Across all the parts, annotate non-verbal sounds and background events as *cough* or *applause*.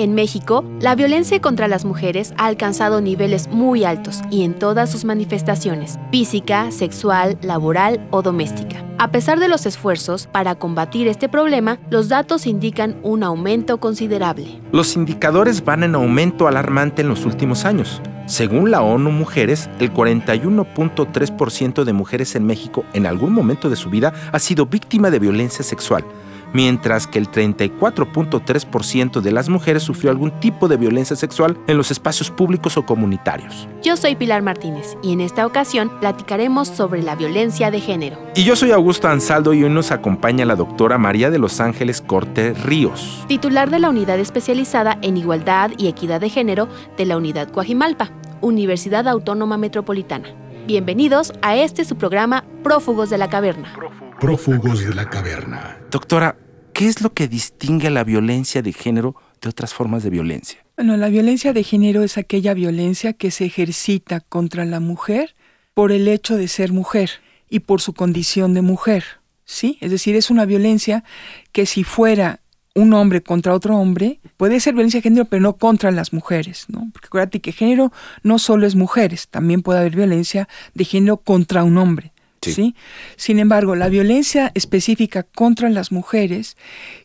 En México, la violencia contra las mujeres ha alcanzado niveles muy altos y en todas sus manifestaciones, física, sexual, laboral o doméstica. A pesar de los esfuerzos para combatir este problema, los datos indican un aumento considerable. Los indicadores van en aumento alarmante en los últimos años. Según la ONU Mujeres, el 41.3% de mujeres en México en algún momento de su vida ha sido víctima de violencia sexual mientras que el 34.3% de las mujeres sufrió algún tipo de violencia sexual en los espacios públicos o comunitarios. Yo soy Pilar Martínez y en esta ocasión platicaremos sobre la violencia de género. Y yo soy Augusto Ansaldo y hoy nos acompaña la doctora María de los Ángeles Corte Ríos, titular de la Unidad Especializada en Igualdad y Equidad de Género de la Unidad Coajimalpa, Universidad Autónoma Metropolitana. Bienvenidos a este su programa Prófugos de la Caverna. Prófugos de la caverna. Doctora, ¿qué es lo que distingue a la violencia de género de otras formas de violencia? Bueno, la violencia de género es aquella violencia que se ejercita contra la mujer por el hecho de ser mujer y por su condición de mujer. ¿Sí? Es decir, es una violencia que si fuera un hombre contra otro hombre, puede ser violencia de género, pero no contra las mujeres, ¿no? Porque acuérdate que género no solo es mujeres, también puede haber violencia de género contra un hombre. Sí. Sin embargo, la violencia específica contra las mujeres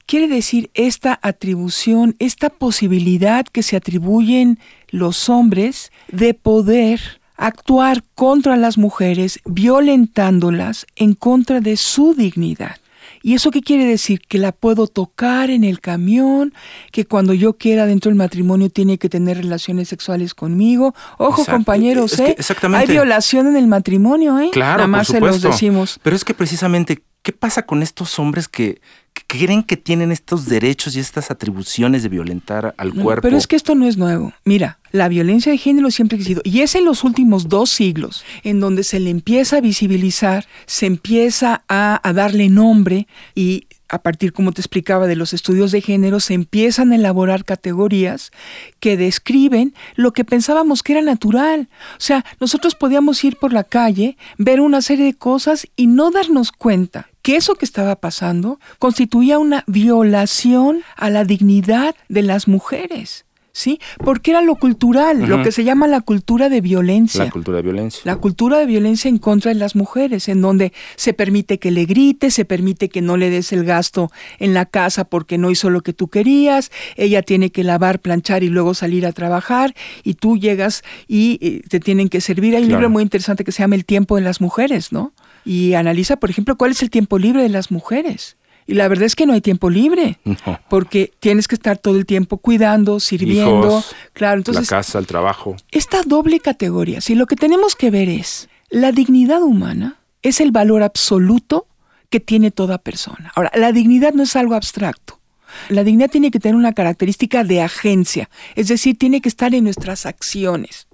quiere decir esta atribución, esta posibilidad que se atribuyen los hombres de poder actuar contra las mujeres, violentándolas en contra de su dignidad. ¿Y eso qué quiere decir? Que la puedo tocar en el camión, que cuando yo quiera dentro del matrimonio tiene que tener relaciones sexuales conmigo. Ojo, compañeros, ¿eh? Hay violación en el matrimonio, ¿eh? Claro, Nada más se los decimos. Pero es que precisamente, ¿qué pasa con estos hombres que, creen que tienen estos derechos y estas atribuciones de violentar al cuerpo? Pero es que esto no es nuevo. Mira, la violencia de género siempre ha existido. Y es en los últimos dos siglos en donde se le empieza a visibilizar, se empieza a, a darle nombre y a partir, como te explicaba, de los estudios de género, se empiezan a elaborar categorías que describen lo que pensábamos que era natural. O sea, nosotros podíamos ir por la calle, ver una serie de cosas y no darnos cuenta que eso que estaba pasando constituía una violación a la dignidad de las mujeres. ¿sí? Porque era lo cultural, lo que se llama la cultura de violencia. La cultura de violencia. La cultura de violencia en contra de las mujeres, en donde se permite que le grites, se permite que no le des el gasto en la casa porque no hizo lo que tú querías, ella tiene que lavar, planchar y luego salir a trabajar, y tú llegas y eh, te tienen que servir. Hay un libro muy interesante que se llama El tiempo de las mujeres, ¿no? Y analiza, por ejemplo, cuál es el tiempo libre de las mujeres. Y la verdad es que no hay tiempo libre, porque tienes que estar todo el tiempo cuidando, sirviendo, claro, entonces la casa, el trabajo. Esta doble categoría, si lo que tenemos que ver es la dignidad humana es el valor absoluto que tiene toda persona. Ahora, la dignidad no es algo abstracto. La dignidad tiene que tener una característica de agencia, es decir, tiene que estar en nuestras acciones.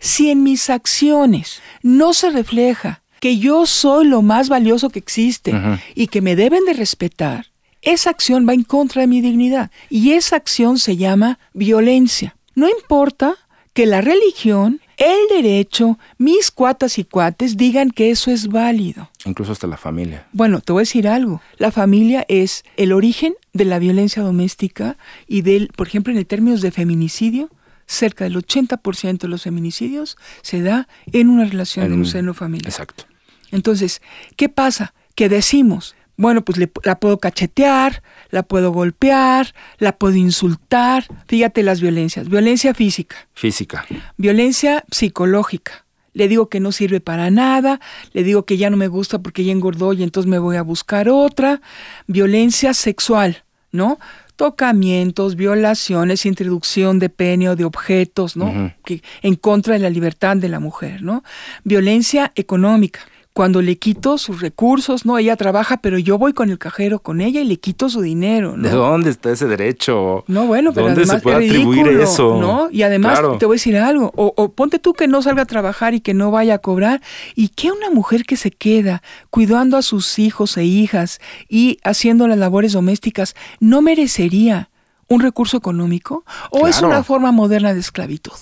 Si en mis acciones no se refleja que yo soy lo más valioso que existe y que me deben de respetar, esa acción va en contra de mi dignidad. Y esa acción se llama violencia. No importa que la religión, el derecho, mis cuatas y cuates digan que eso es válido. Incluso hasta la familia. Bueno, te voy a decir algo. La familia es el origen de la violencia doméstica y del, por ejemplo, en el términos de feminicidio, cerca del 80% de los feminicidios se da en una relación en, un seno familiar. Exacto. Entonces, ¿qué pasa? Que decimos, bueno, pues la puedo cachetear, la puedo golpear, la puedo insultar. Fíjate las violencias. Violencia física. Física. Violencia psicológica. Le digo que no sirve para nada, le digo que ya no me gusta porque ya engordó y entonces me voy a buscar otra. Violencia sexual, ¿no? Tocamientos, violaciones, introducción de pene o de objetos, ¿no? que, en contra de la libertad de la mujer, ¿no? Violencia económica cuando le quito sus recursos, ¿no? Ella trabaja, pero yo voy con el cajero con ella y le quito su dinero, ¿no? ¿De dónde está ese derecho? No, bueno, pero ¿Dónde además se puede es atribuir ridículo, eso? ¿no? Y además Claro. te voy a decir algo, o, o ponte tú que no salga a trabajar y que no vaya a cobrar, y que una mujer que se queda cuidando a sus hijos e hijas y haciendo las labores domésticas no merecería un recurso económico, o es una forma moderna de esclavitud.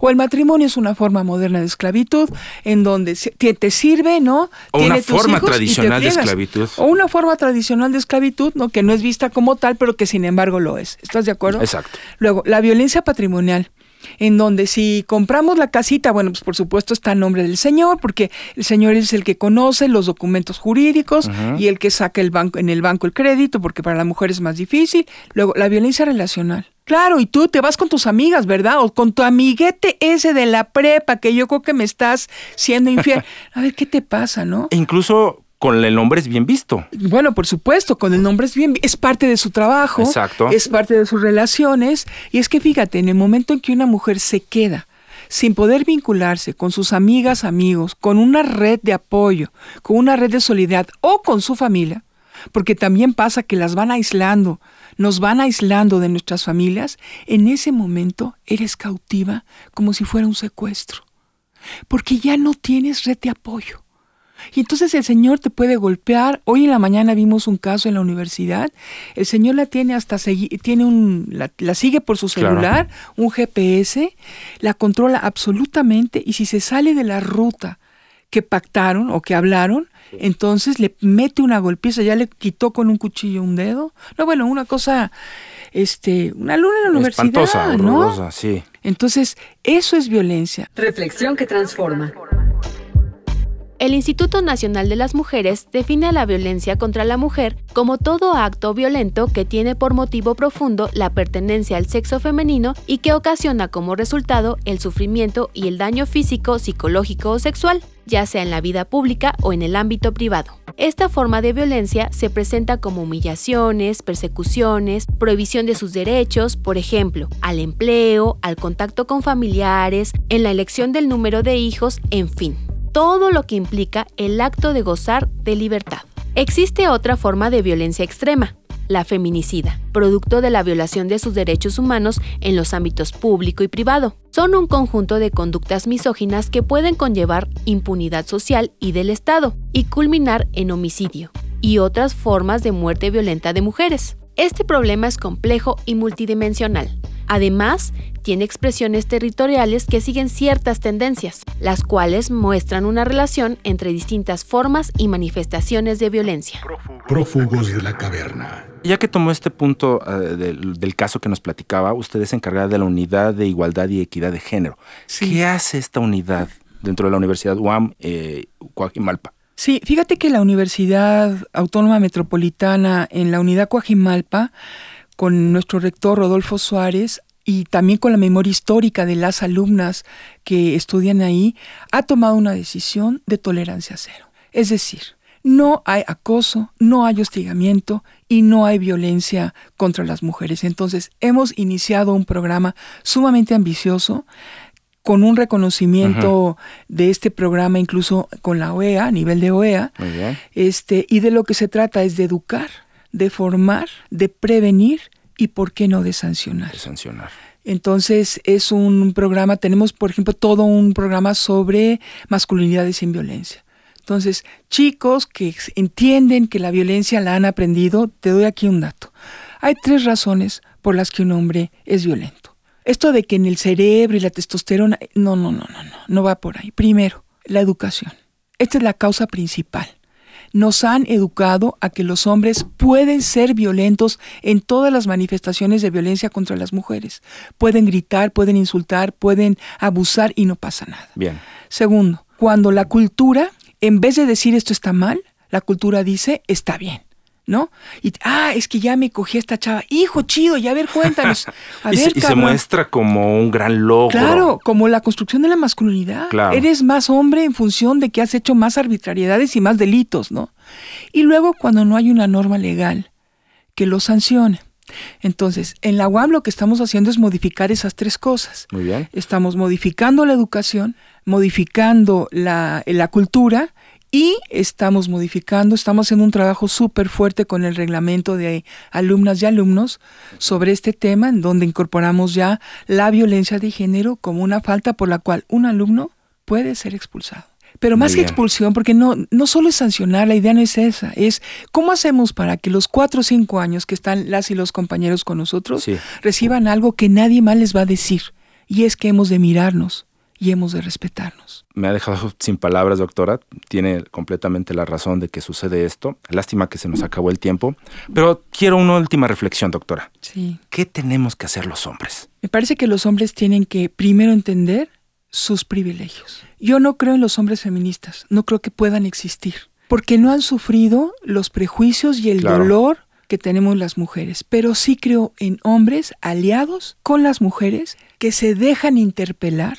O el matrimonio es una forma moderna de esclavitud en donde te, te sirve, ¿no? O Tiene una tus forma hijos y te tradicional de esclavitud. O una forma tradicional de esclavitud, ¿no? Que no es vista como tal, pero que sin embargo lo es. ¿Estás de acuerdo? Exacto. Luego, la violencia patrimonial, en donde si compramos la casita, bueno, pues por supuesto está en nombre del señor, porque el señor es el que conoce los documentos jurídicos y el que saca el banco, en el banco el crédito, porque para la mujer es más difícil. Luego, la violencia relacional. Claro, y tú te vas con tus amigas, ¿verdad? O con tu amiguete ese de la prepa, que yo creo que me estás siendo infiel. *laughs* A ver, ¿qué te pasa, no? E incluso con el nombre es bien visto. Bueno, por supuesto, con el nombre es bien, es parte de su trabajo, Exacto. es parte de sus relaciones, y es que fíjate, en el momento en que una mujer se queda sin poder vincularse con sus amigas, amigos, con una red de apoyo, con una red de solidaridad o con su familia, porque también pasa que las van aislando, nos van aislando de nuestras familias, en ese momento eres cautiva como si fuera un secuestro, porque ya no tienes red de apoyo. Y entonces el Señor te puede golpear. Hoy en la mañana vimos un caso en la universidad. El Señor la tiene hasta tiene un la, la sigue por su Claro. celular, un GPS, la controla absolutamente y si se sale de la ruta que pactaron o que hablaron, entonces le mete una golpiza, ya le quitó con un cuchillo un dedo. No, bueno, una cosa este, una luna en la universidad, Espantosa, ¿no? horrorosa, sí. Entonces, eso es violencia. Reflexión que transforma. El Instituto Nacional de las Mujeres define a la violencia contra la mujer como todo acto violento que tiene por motivo profundo la pertenencia al sexo femenino y que ocasiona como resultado el sufrimiento y el daño físico, psicológico o sexual, ya sea en la vida pública o en el ámbito privado. Esta forma de violencia se presenta como humillaciones, persecuciones, prohibición de sus derechos, por ejemplo, al empleo, al contacto con familiares, en la elección del número de hijos, en fin todo lo que implica el acto de gozar de libertad. Existe otra forma de violencia extrema, la feminicida, producto de la violación de sus derechos humanos en los ámbitos público y privado. Son un conjunto de conductas misóginas que pueden conllevar impunidad social y del Estado y culminar en homicidio y otras formas de muerte violenta de mujeres. Este problema es complejo y multidimensional. Además, tiene expresiones territoriales que siguen ciertas tendencias, las cuales muestran una relación entre distintas formas y manifestaciones de violencia. Prófugos de la caverna. Ya que tomó este punto eh, del, del caso que nos platicaba, usted es encargada de la unidad de igualdad y equidad de género. Sí. ¿Qué hace esta unidad dentro de la Universidad UAM eh, Coajimalpa? Sí, fíjate que la Universidad Autónoma Metropolitana en la unidad Coajimalpa, con nuestro rector Rodolfo Suárez y también con la memoria histórica de las alumnas que estudian ahí, ha tomado una decisión de tolerancia cero. Es decir, no hay acoso, no hay hostigamiento y no hay violencia contra las mujeres. Entonces, hemos iniciado un programa sumamente ambicioso con un reconocimiento de este programa incluso con la OEA, a nivel de OEA, este, y de lo que se trata es de educar, de formar, de prevenir y, ¿por qué no, de sancionar? De sancionar. Entonces es un programa, tenemos por ejemplo todo un programa sobre masculinidades sin violencia. Entonces, chicos que entienden que la violencia la han aprendido, te doy aquí un dato. Hay tres razones por las que un hombre es violento. Esto de que en el cerebro y la testosterona, no, no, no, no, no, no va por ahí. Primero, la educación. Esta es la causa principal. Nos han educado a que los hombres pueden ser violentos en todas las manifestaciones de violencia contra las mujeres. Pueden gritar, pueden insultar, pueden abusar y no pasa nada. Bien. Segundo, cuando la cultura, en vez de decir esto está mal, la cultura dice está bien. ¿No? Y, ah, es que ya me cogí a esta chava. Hijo, chido, ya a ver, cuéntanos. *laughs* A y, ver, se, y se cabrón. muestra como un gran logro. Claro, como la construcción de la masculinidad. Claro. Eres más hombre en función de que has hecho más arbitrariedades y más delitos, ¿no? Y luego cuando no hay una norma legal que lo sancione. Entonces, en la UAM lo que estamos haciendo es modificar esas tres cosas. Muy bien. Estamos modificando la educación, modificando la, la cultura Y estamos modificando, estamos haciendo un trabajo súper fuerte con el reglamento de alumnas y alumnos sobre este tema, en donde incorporamos ya la violencia de género como una falta por la cual un alumno puede ser expulsado. Pero más que expulsión, porque no, no solo es sancionar, la idea no es esa, es cómo hacemos para que los cuatro o cinco años que están las y los compañeros con nosotros reciban algo que nadie más les va a decir, y es que hemos de mirarnos y hemos de respetarnos. Me ha dejado sin palabras, doctora. Tiene completamente la razón de que sucede esto. Lástima que se nos acabó el tiempo. Pero quiero una última reflexión, doctora. Sí. ¿Qué tenemos que hacer los hombres? Me parece que los hombres tienen que primero entender sus privilegios. Yo no creo en los hombres feministas, no creo que puedan existir, porque no han sufrido los prejuicios y el dolor que tenemos las mujeres, pero sí creo en hombres aliados con las mujeres que se dejan interpelar,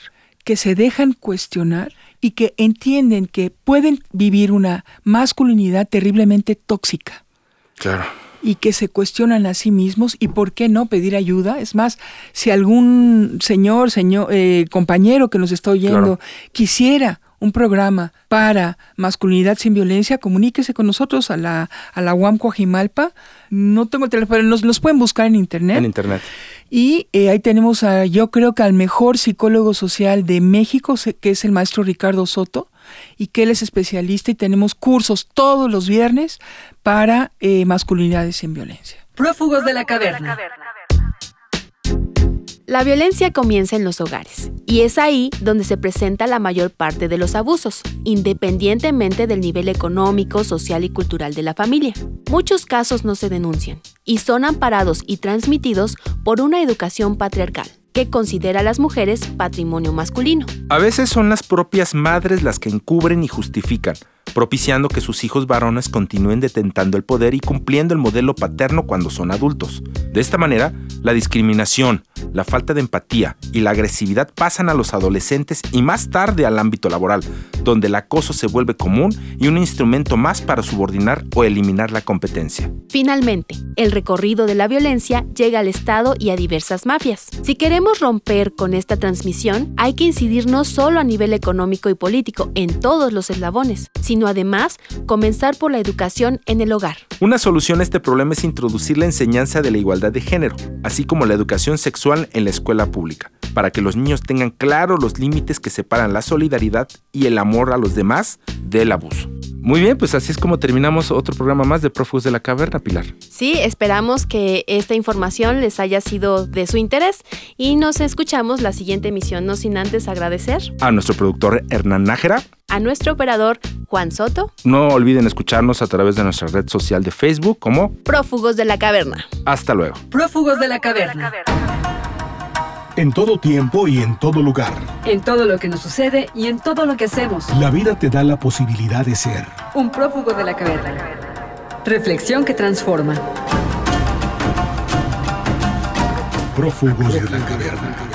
que se dejan cuestionar y que entienden que pueden vivir una masculinidad terriblemente tóxica. Claro y que se cuestionan a sí mismos y por qué no pedir ayuda. Es más, si algún señor, señor eh, compañero que nos está oyendo quisiera un programa para masculinidad sin violencia, comuníquese con nosotros a la, a la UAM Coajimalpa. No tengo el teléfono, nos, nos pueden buscar en internet. En internet. Y eh, ahí tenemos, a, yo creo que al mejor psicólogo social de México, que es el maestro Ricardo Soto, y que él es especialista y tenemos cursos todos los viernes para eh, masculinidades sin violencia. Prófugos de la caverna. La violencia comienza en los hogares y es ahí donde se presenta la mayor parte de los abusos, independientemente del nivel económico, social y cultural de la familia. Muchos casos no se denuncian y son amparados y transmitidos por una educación patriarcal que considera a las mujeres patrimonio masculino. A veces son las propias madres las que encubren y justifican, propiciando que sus hijos varones continúen detentando el poder y cumpliendo el modelo paterno cuando son adultos. De esta manera, la discriminación, la falta de empatía y la agresividad pasan a los adolescentes y más tarde al ámbito laboral, donde el acoso se vuelve común y un instrumento más para subordinar o eliminar la competencia. Finalmente, el recorrido de la violencia llega al Estado y a diversas mafias. Si queremos romper con esta transmisión, hay que incidir no solo a nivel económico y político en todos los eslabones, sino además comenzar por la educación en el hogar. Una solución a este problema es introducir la enseñanza de la igualdad de género, así como la educación sexual en la escuela pública, para que los niños tengan claros los límites que separan la solidaridad y el amor a los demás del abuso. Muy bien, pues así es como terminamos otro programa más de Prófugos de la Caverna, Pilar. Sí, esperamos que esta información les haya sido de su interés y nos escuchamos la siguiente emisión, no sin antes agradecer a nuestro productor Hernán Nájera, a nuestro operador Juan Soto. No olviden escucharnos a través de nuestra red social de Facebook como Prófugos de la Caverna. Hasta luego. Prófugos de la Caverna. En todo tiempo y en todo lugar. En todo lo que nos sucede y en todo lo que hacemos. La vida te da la posibilidad de ser. Un prófugo de la caverna. Reflexión que transforma. Prófugos de la caverna.